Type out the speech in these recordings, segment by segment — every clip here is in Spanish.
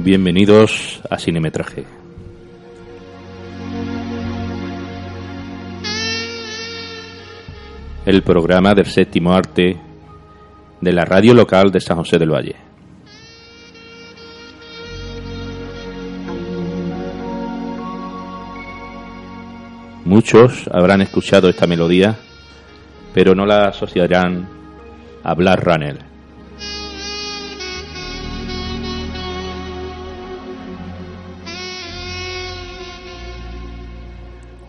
Bienvenidos a Cinemetraje. El programa del séptimo arte de la radio local de San José del Valle. Muchos habrán escuchado esta melodía, pero no la asociarán a Black Runner.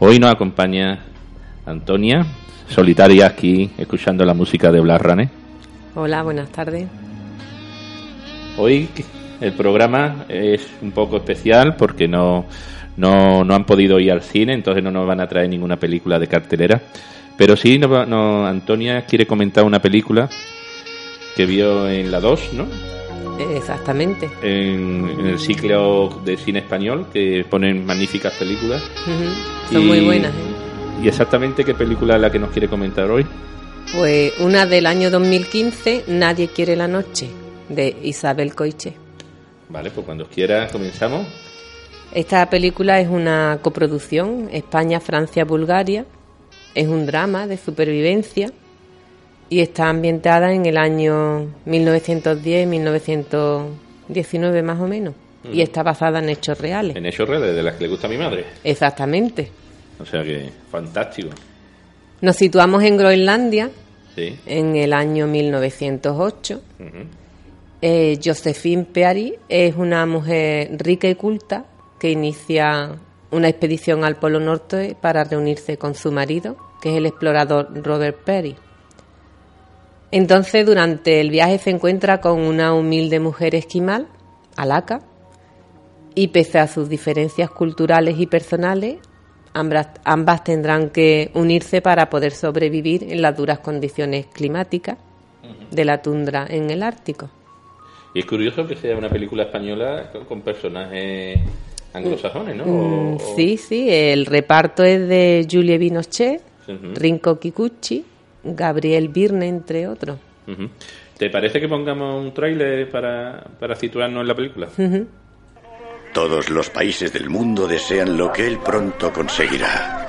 Hoy nos acompaña Antonia, solitaria aquí, escuchando la música de Blas Rané. Hola, buenas tardes. Hoy el programa es un poco especial porque no, no, no han podido ir al cine, entonces no nos van a traer ninguna película de cartelera. Pero sí, no, no, Antonia quiere comentar una película que vio en la 2, ¿no? Exactamente. En, en el ciclo de cine español, que ponen magníficas películas. Son Y- muy buenas. ¿eh? ¿Y exactamente qué película es la que nos quiere comentar hoy? Pues una del año 2015, Nadie quiere la noche, de Isabel Coiche. Vale, pues cuando quiera comenzamos. Esta película es una coproducción España-Francia-Bulgaria. Es un drama de supervivencia y está ambientada en el año 1910-1919 más o menos. Y está basada en hechos reales. En hechos reales, de las que le gusta a mi madre. Exactamente. O sea que, fantástico. Nos situamos en Groenlandia Sí. en el año 1908. Ujú. Eh, Josephine Peary es una mujer rica y culta que inicia una expedición al Polo Norte para reunirse con su marido, que es el explorador Robert Peary. Entonces, durante el viaje se encuentra con una humilde mujer esquimal, Alaka, y pese a sus diferencias culturales y personales, ambas, ambas tendrán que unirse para poder sobrevivir en las duras condiciones climáticas de la tundra en el Ártico. Y es curioso que sea una película española con, personajes anglosajones, ¿no? Mm, O- Sí, sí, el reparto es de Julie Binochet, Ujú. Rinko Kikuchi, Gabriel Birne, entre otros. ¿Te parece que pongamos un tráiler para, para situarnos en la película? Todos los países del mundo desean lo que él pronto conseguirá.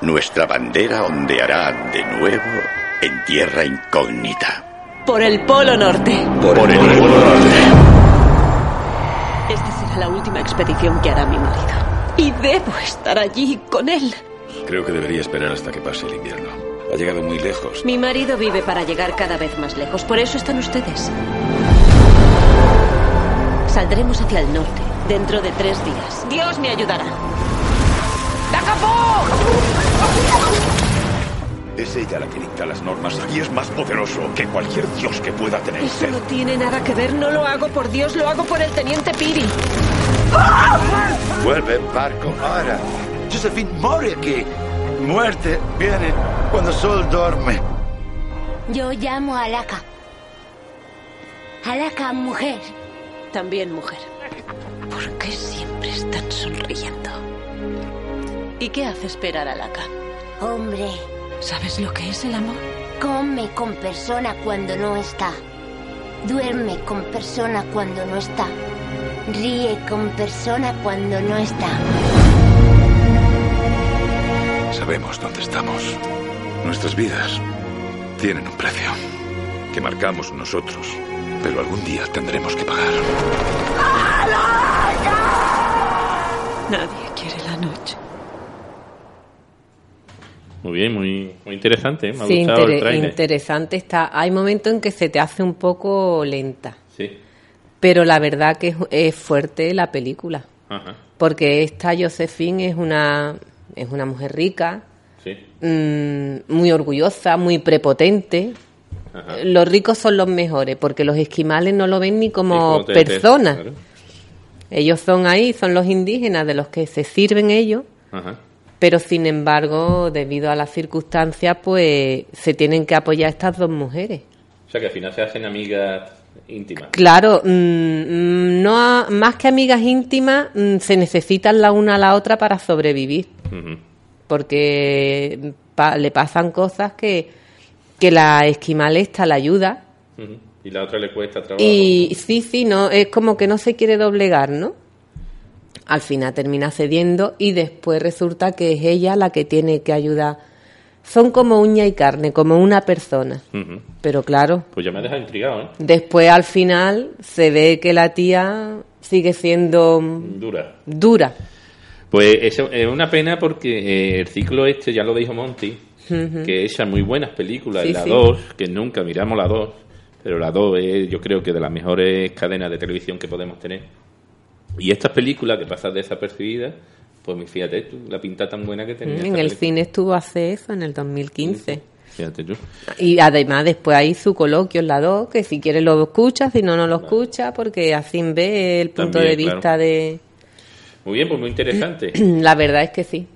Nuestra bandera ondeará de nuevo en tierra incógnita. Por el Polo Norte. Por el Polo Norte. Esta será la última expedición que hará mi marido. Y debo estar allí con él. Creo que debería esperar hasta que pase el invierno. Ha llegado muy lejos. Mi marido vive para llegar cada vez más lejos. Por eso están ustedes. Saldremos hacia el norte dentro de tres días. Dios me ayudará. Es ella la que dicta las normas y es más poderoso que cualquier dios que pueda tener Eso no tiene nada que ver. No lo hago por Dios, lo hago por el teniente Piri. Vuelve en barco ahora. Josephine, muere aquí. Muerte viene cuando el sol duerme. Yo llamo a Alaka. Alaka, mujer. También mujer. ¿Por qué siempre están sonriendo? ¿Y qué hace esperar a Laka? Hombre, ¿Sabes lo que es el amor? come con persona cuando no está. Duerme con persona cuando no está. Ríe con persona cuando no está. Sabemos dónde estamos. Nuestras vidas tienen un precio que marcamos nosotros, pero algún día tendremos que pagar. Nadie quiere la noche. Muy bien, muy, muy interesante. ¿eh? Me ha Sí, gustado el interesante está. Hay momentos en que se te hace un poco lenta, Sí. pero la verdad que es, es fuerte la película. Ajá. porque esta Josephine es una, es una mujer rica, Sí. mm, muy orgullosa, muy prepotente. Ajá. Los ricos son los mejores, porque los esquimales no lo ven ni como Sí, personas. claro. Ellos son ahí, son los indígenas de los que se sirven ellos, Ajá. pero sin embargo, debido a las circunstancias, pues se tienen que apoyar estas dos mujeres. O sea que al final se hacen amigas íntimas. Claro, mm, mm, no más que amigas íntimas, mm, se necesitan la una a la otra para sobrevivir, porque pa- le pasan cosas que, que la esquimal esta la ayuda. Y la otra le cuesta trabajo. y sí, sí, no es como que no se quiere doblegar, ¿no? Al final termina cediendo y después resulta que es ella la que tiene que ayudar. Son como uña y carne, como una persona. Pero claro, Pues ya me ha dejado intrigado, ¿eh? después al final se ve que la tía sigue siendo Dura. dura. Pues eso es una pena porque eh, el ciclo este, ya lo dijo Monty, que echa muy buenas películas. Sí, y la sí. 2, que nunca miramos la 2, pero la 2 es yo creo que de las mejores cadenas de televisión que podemos tener. Y estas películas que pasan desapercibidas, pues fíjate tú, la pinta tan buena que tenía. En esta el película. cine estuvo hace eso, en el 2015. Fíjate tú. Y además después hay su coloquio en la 2, que si quieres lo escuchas, si no, no lo escuchas, porque así ve el punto También, de vista claro. de... Muy bien, pues muy interesante. La verdad es que sí.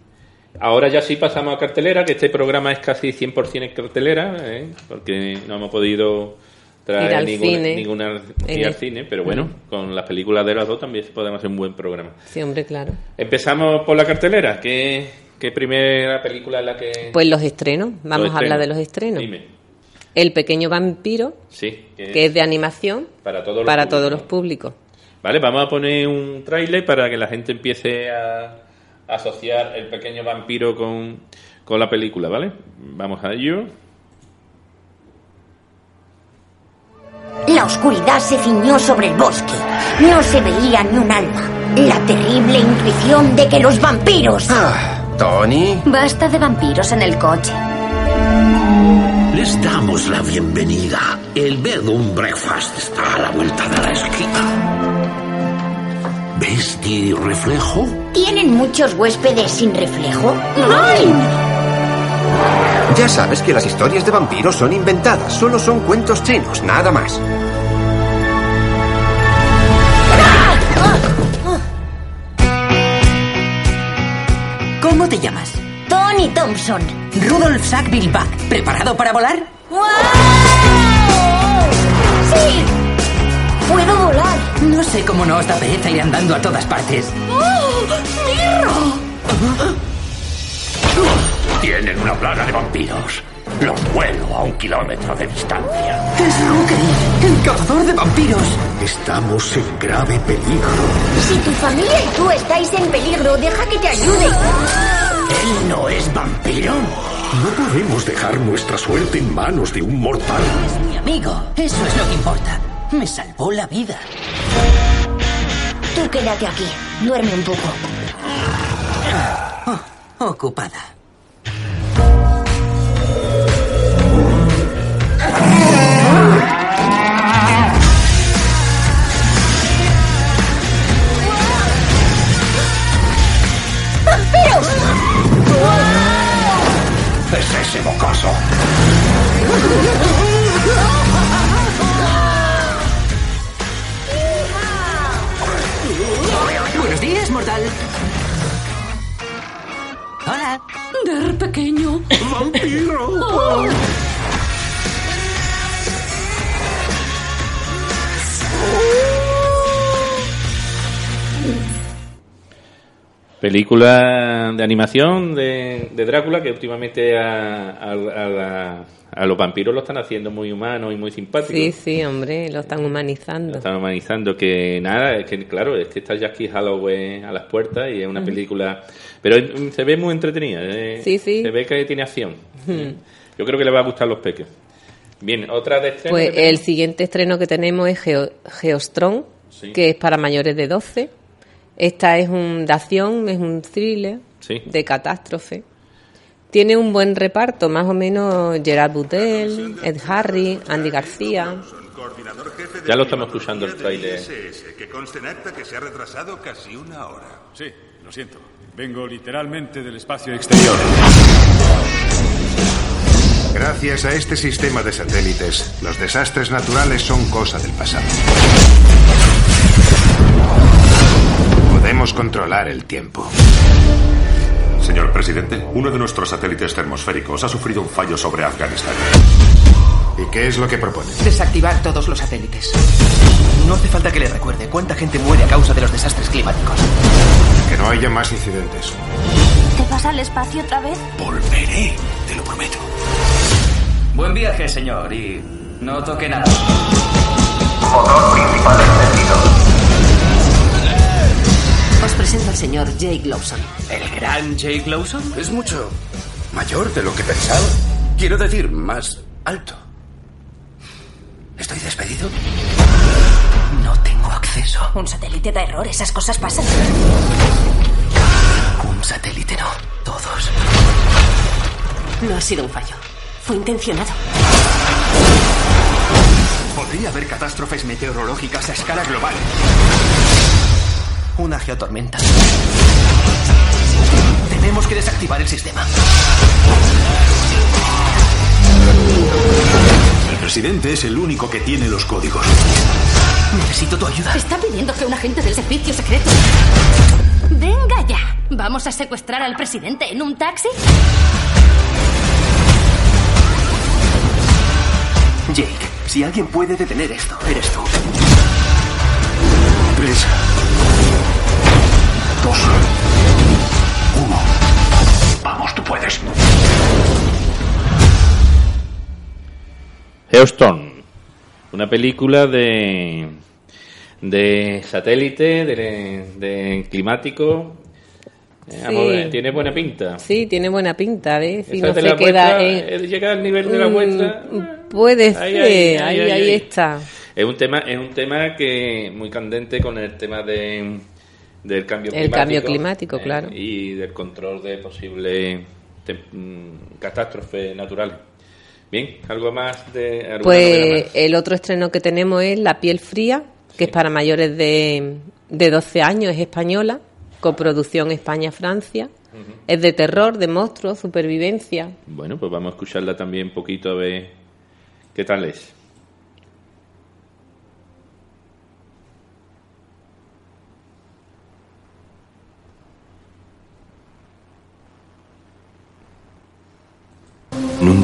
Ahora ya sí pasamos a cartelera, que este programa es casi 100% en cartelera, ¿eh? porque no hemos podido traer Ir al ninguna, cine. ninguna En ir al cine, pero bueno, con las películas de las dos también podemos hacer un buen programa. Sí, hombre, claro. Empezamos por la cartelera, ¿qué, qué primera película es la que... Pues los estrenos, vamos los a hablar estrenos? de los estrenos. Dime, El pequeño vampiro, sí, que- que es de animación para todos los para públicos, todos los públicos. Vale, vamos a poner un tráiler para que la gente empiece a asociar el pequeño vampiro con, con la película, ¿vale? Vamos a ello. Oscuridad se ciñó sobre el bosque. No se veía ni un alma. La terrible intuición de que los vampiros... Ah, Tony. Basta de vampiros en el coche. Les damos la bienvenida. El Bed and Breakfast está a la vuelta de la esquina. ¿Ves mi reflejo? ¿Tienen muchos huéspedes sin reflejo? Ya sabes que las historias de vampiros son inventadas, solo son cuentos chinos, nada más. Thompson. Rudolf Sackville Buck. ¿Preparado para volar? ¡Wow! ¡Sí! ¡Puedo volar! No sé cómo no os da pereza ir andando a todas partes. ¡Oh! ¡Mirro! Tienen una plaga de vampiros. Los vuelo a un kilómetro de distancia. ¡Es Rookery! ¡El cazador de vampiros! Estamos en grave peligro. Si tu familia y tú estáis en peligro, deja que te ayude. ¿Él no es vampiro? No podemos dejar nuestra suerte en manos de un mortal. Es mi amigo. Eso es lo que importa. Me salvó la vida. Tú quédate aquí. Duerme un poco. Oh, ocupada. Mocoso. Buenos días, mortal. Hola. Der pequeño. ¡Vampiro! Película de animación de, de Drácula que últimamente a, a- a la- a los vampiros lo están haciendo muy humanos y muy simpáticos. Sí, sí, hombre, lo están Lo humanizando. están humanizando. Que nada, es que claro, es que está Jackie Halloween a las puertas y es una película. Pero es- se ve muy entretenida. eh, Sí, sí. Se ve que tiene acción. Yo creo que le va a gustar a los peques. Bien, otra de estreno Pues el siguiente estreno que tenemos es Geo- Geostron, Sí. que es para mayores de 12. Esta es un de acción, es un thriller Sí. de catástrofe. Tiene un buen reparto, más o menos Gerard Buttel, Ed Harry, Andy García. Ya lo estamos escuchando el trailer. Que conste en acta que se ha retrasado casi una hora. Sí, lo siento. Vengo literalmente del espacio exterior. Gracias a este sistema de satélites, los desastres naturales son cosa del pasado. Podemos controlar el tiempo. Señor presidente, uno de nuestros satélites termosféricos ha sufrido un fallo sobre Afganistán. ¿Y qué es lo que propone? Desactivar todos los satélites. No hace falta que le recuerde cuánta gente muere a causa de los desastres climáticos. Que no haya más incidentes. ¿Te vas al espacio otra vez? Volveré, te lo prometo. Buen viaje, señor, y no toque nada. Motor principal presento al señor Jake Lawson. ¿El gran Jake Lawson? Es mucho mayor de lo que pensaba. Quiero decir, más alto. ¿Estoy despedido? No tengo acceso. Un satélite da error, esas cosas pasan. Un satélite no, todos. No ha sido un fallo. Fue intencionado. Podría haber catástrofes meteorológicas a escala global. Una geotormenta. Tenemos que desactivar el sistema. El presidente es el único que tiene los códigos. Necesito tu ayuda. Está pidiendo que un agente del servicio secreto. Venga ya. ¿Vamos a secuestrar al presidente en un taxi? Jake, si alguien puede detener esto, eres tú. Tres. Dos. Uno. Vamos, tú puedes. Houston, una película de de satélite, de, de climático. Eh, ver, tiene buena pinta. Sí, tiene buena pinta, ¿ves? Si no se queda en- eh, llega al nivel de la Mm, muestra. Puede Ahí, ser, ahí, ahí, ahí, ahí, ahí. está. Es un tema, es un tema que muy candente con el tema de del cambio El climático. cambio climático, eh, claro. Y del control de posibles mm, catástrofes naturales. Bien, algo más de Pues más? el otro estreno que tenemos es La piel fría, que es para mayores de, de 12 años, es española, coproducción España-Francia. Es de terror, de monstruos, supervivencia. Bueno, pues vamos a escucharla también un poquito a ver qué tal es.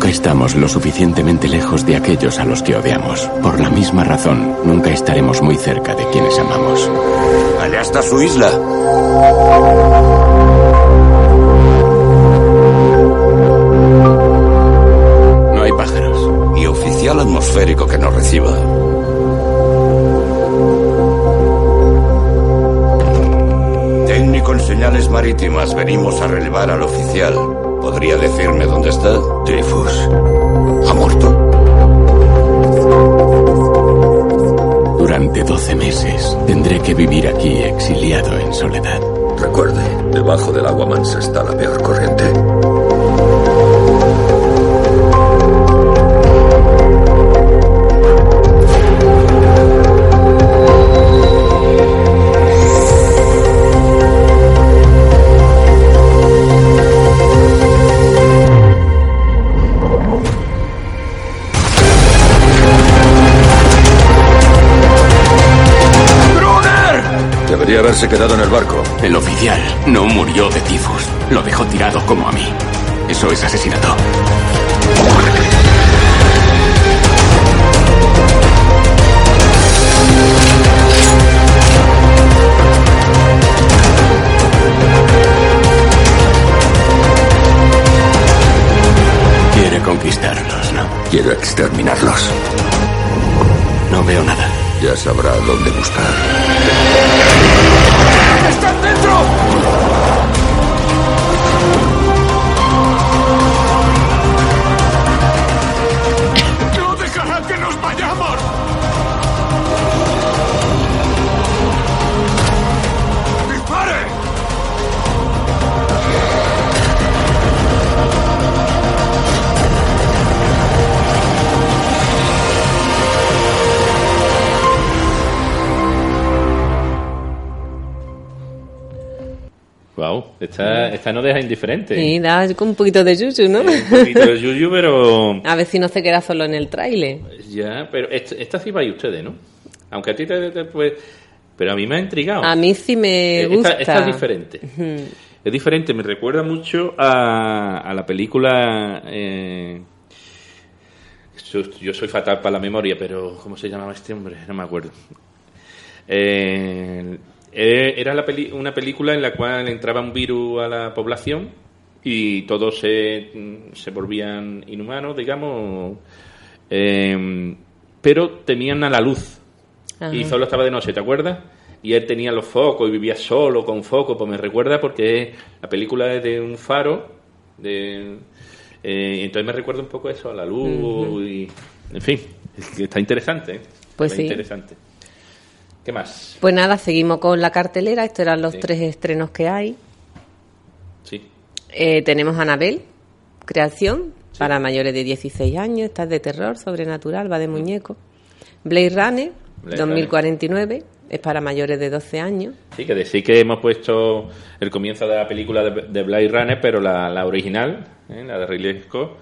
Nunca estamos lo suficientemente lejos de aquellos a los que odiamos. Por la misma razón, nunca estaremos muy cerca de quienes amamos. Allá está su isla. No hay pájaros. Y oficial atmosférico que nos reciba. Técnico en señales marítimas, venimos a relevar al oficial. ¿Podría decirme dónde está? Dreyfus. ¿Ha muerto? Durante 12 meses tendré que vivir aquí exiliado en soledad. Recuerde, debajo del agua mansa está la peor corriente. Haberse quedado en el barco. El oficial no murió de tifus. Lo dejó tirado como a mí. Eso es asesinato. Quiere conquistarlos, ¿no? Quiero exterminarlos. No veo nada. Ya sabrá dónde buscar. Esta, esta no deja indiferente. Sí, da un poquito de yuyu, ¿no? Un poquito de yuyu, pero... A ver si no se queda solo en el tráiler. Ya, pero esta, esta sí vais ustedes, ¿no? Aunque a ti te, te- pues... Pero a mí me ha intrigado. A mí sí me Eh, gusta. Esta, esta es diferente. Es diferente, me recuerda mucho a, a la película... eh, yo, soy fatal para la memoria, pero ¿cómo se llamaba este hombre? No me acuerdo. Eh, era la peli- una película en la cual entraba un virus a la población y todos se, se volvían inhumanos, digamos, eh, pero temían a la luz Ajá. y solo estaba de noche, ¿te acuerdas? Y él tenía los focos y vivía solo con focos, pues me recuerda porque la película es de un faro, de, eh, entonces me recuerda un poco eso, a la luz y, en fin, está interesante, ¿eh? Pues Está sí. interesante. ¿Qué más? Pues nada, seguimos con la cartelera. Estos eran los Sí. tres estrenos que hay. Sí. Eh, tenemos Anabel, creación, para mayores de 16 años. Esta es de terror, sobrenatural, va de muñeco. Blade Runner, Blade 2049, es para mayores de 12 años. Sí, que decir que hemos puesto el comienzo de la película de, de Blade Runner, pero la, la original, ¿eh? la de Ridley Scott,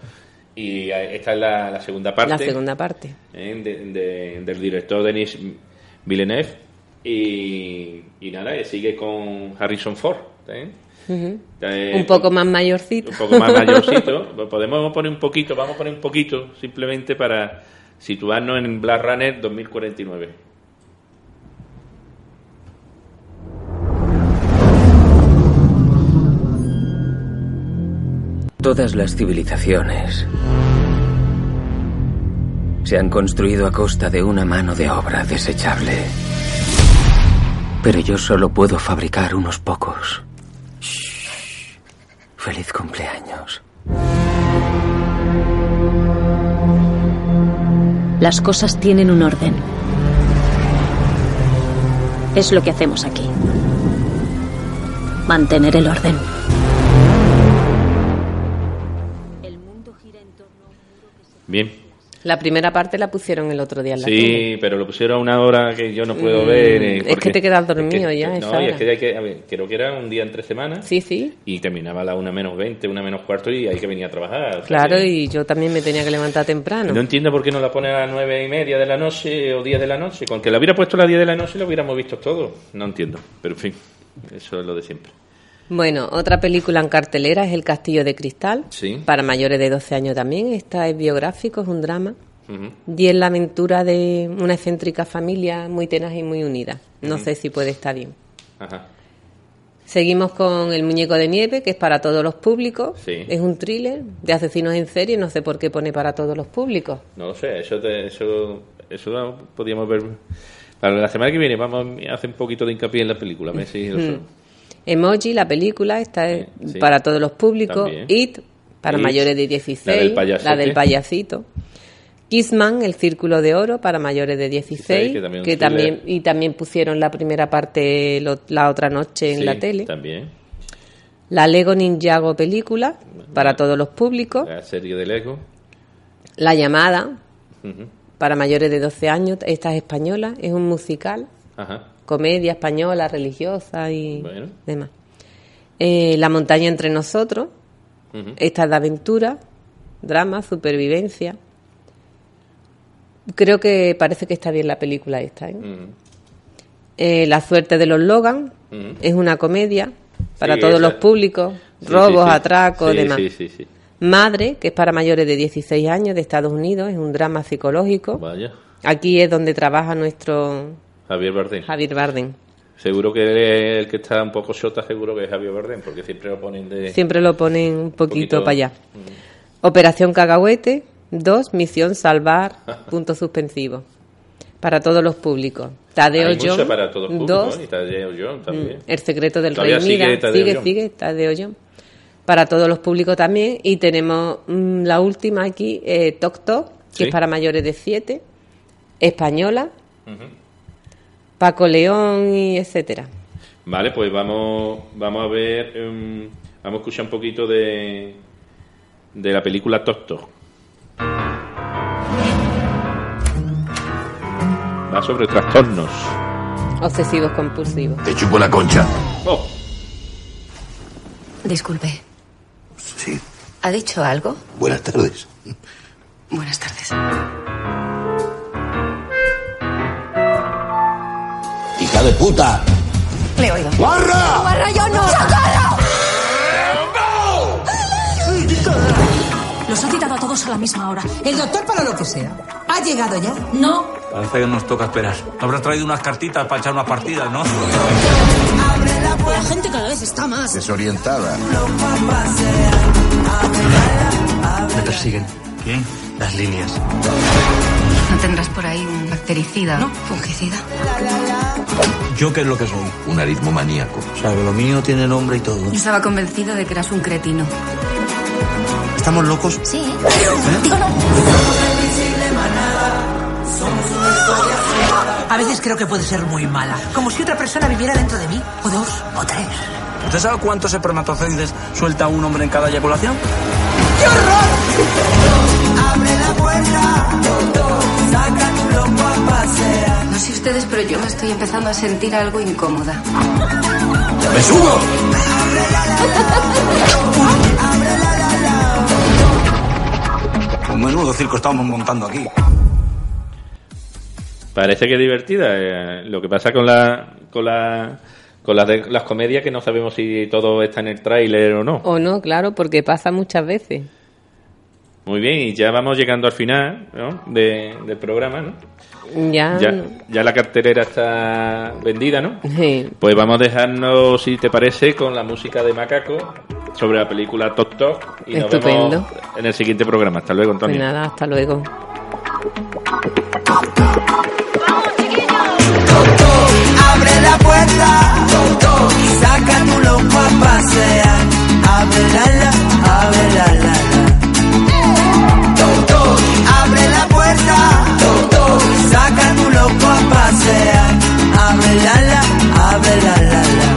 y eh, esta es la, la segunda parte. La segunda parte. ¿eh? de- de- del director Denis Villeneuve, y, y nada, y sigue con Harrison Ford. ¿eh? Eh, Un poco más mayorcito. un poco más mayorcito. Podemos poner un poquito, vamos a poner un poquito, simplemente para situarnos en Blade Runner 2049. Todas las civilizaciones se han construido a costa de una mano de obra desechable. Pero yo solo puedo fabricar unos pocos. Shh. Feliz cumpleaños. Las cosas tienen un orden. Es lo que hacemos aquí. Mantener el orden. Bien. La primera parte la pusieron el otro día en la tele. Sí, pero lo pusieron a una hora que yo no puedo Mm, ver. eh, es que te quedas dormido es que- ya No, esa y es que hay que, a ver, creo que era un día entre semanas. Sí, sí. Y terminaba a la una menos 20, una menos cuarto y hay que venir a trabajar. Claro, y yo también me tenía que levantar temprano. No entiendo por qué no la pone a las nueve y media de la noche o 10 de la noche. Con que la hubiera puesto a las 10 de la noche lo hubiéramos visto todo. No entiendo, pero en fin, eso es lo de siempre. Bueno, otra película en cartelera es El Castillo de Cristal, Sí. para mayores de 12 años también. Esta es biográfico, es un drama. Y es la aventura de una excéntrica familia muy tenaz y muy unida. No sé si puede estar bien. Ajá. Seguimos con El Muñeco de Nieve, que es para todos los públicos. Sí. Es un thriller de asesinos en serie, no sé por qué pone para todos los públicos. No lo sé, eso, te- eso, eso lo podíamos ver. Para la semana que viene vamos a hacer un poquito de hincapié en la película. A ver si lo-. Emoji, la película, esta es sí. para todos los públicos. También. It, para It, mayores de 16. la del la del payasito. Kissman, El Círculo de Oro, para mayores de 16. Sí, que también que y también pusieron la primera parte lo- la otra noche en Sí, la tele. También. La Lego Ninjago película, para todos los públicos. La serie de Lego. La Llamada, para mayores de 12 años. Esta es española, es un musical. Ajá. Comedia española, religiosa y Bueno. demás. Eh, la montaña entre nosotros, Ujú. esta es de aventura, drama, supervivencia. Creo que parece que está bien la película esta. ¿eh? Eh, la suerte de los Logan es una comedia para Sí, todos esa- los públicos, Sí, robos, sí, atracos, demás. Madre, que es para mayores de 16 años de Estados Unidos, es un drama psicológico. Vaya. Aquí es donde trabaja nuestro Javier Bardem. Javier Bardem. Seguro que el que está un poco shota, seguro que es Javier Bardem, porque siempre lo ponen de. Siempre lo ponen un poquito, poquito- para allá. Operación Cagahuete, 2, Misión Salvar, punto suspensivo. Para todos los públicos. Tadeo Hay John, para todos los dos, públicos, y Tadeo John también. mm, El secreto del Todavía rey. sigue Mira, Tadeo sigue, John. sigue, Tadeo John. Para todos los públicos también. Y tenemos mm, la última aquí, eh, Toc Toc, que Sí. es para mayores de 7. Española. Paco León y etcétera. Vale, pues vamos, vamos a ver, em, vamos a escuchar un poquito de, de la película Tok Tok. Va sobre trastornos. Obsesivos compulsivos. Te chupo la concha. Oh. Disculpe. Sí. ¿Ha dicho algo? Buenas tardes. Buenas tardes. De puta! Le oído. ¡Guarra! ¡Guarra, yo no! Los ha citado a todos a la misma hora. El doctor para lo que sea. ¿Ha llegado ya? No. Parece que nos toca esperar. Habrá traído unas cartitas para echar unas partidas, ¿no? La gente cada vez está más. Desorientada. Me persiguen. ¿Quién? Las líneas. ¿No tendrás por ahí un bactericida? No. ¿Fungicida? ¿Yo qué es lo que soy? Un aritmo maníaco. O sea, que lo mío tiene nombre y todo. Yo estaba convencida de que eras un cretino. ¿Estamos locos? Sí. Digo no. A veces creo que puede ser muy mala. Como si otra persona viviera dentro de mí. O dos, o tres. ¿Usted sabe cuántos espermatozoides suelta un hombre en cada eyaculación? ¡Qué horror! Abre la puerta, saca tu loco a pasear. No sé ustedes, pero yo me estoy empezando a sentir algo incómoda. ¡Me subo! Un menudo circo estamos montando aquí. Parece que es divertida. eh, lo que pasa con la con la con las, de- las comedias que no sabemos si todo está en el tráiler o no. O no, claro, porque pasa muchas veces. Muy bien, y ya vamos llegando al final ¿no? de- del programa, ¿no? Ya. Ya, ya la cartelera está vendida, ¿no? Sí. Pues vamos a dejarnos, si te parece, con la música de Macaco sobre la película Tok Tok. Y nos Estupendo. vemos en el siguiente programa. Hasta luego, Pues Antonio. nada, hasta luego. Abre la puerta saca tu loco a pasear. Abre la pasear. Abre la la, abre la la la.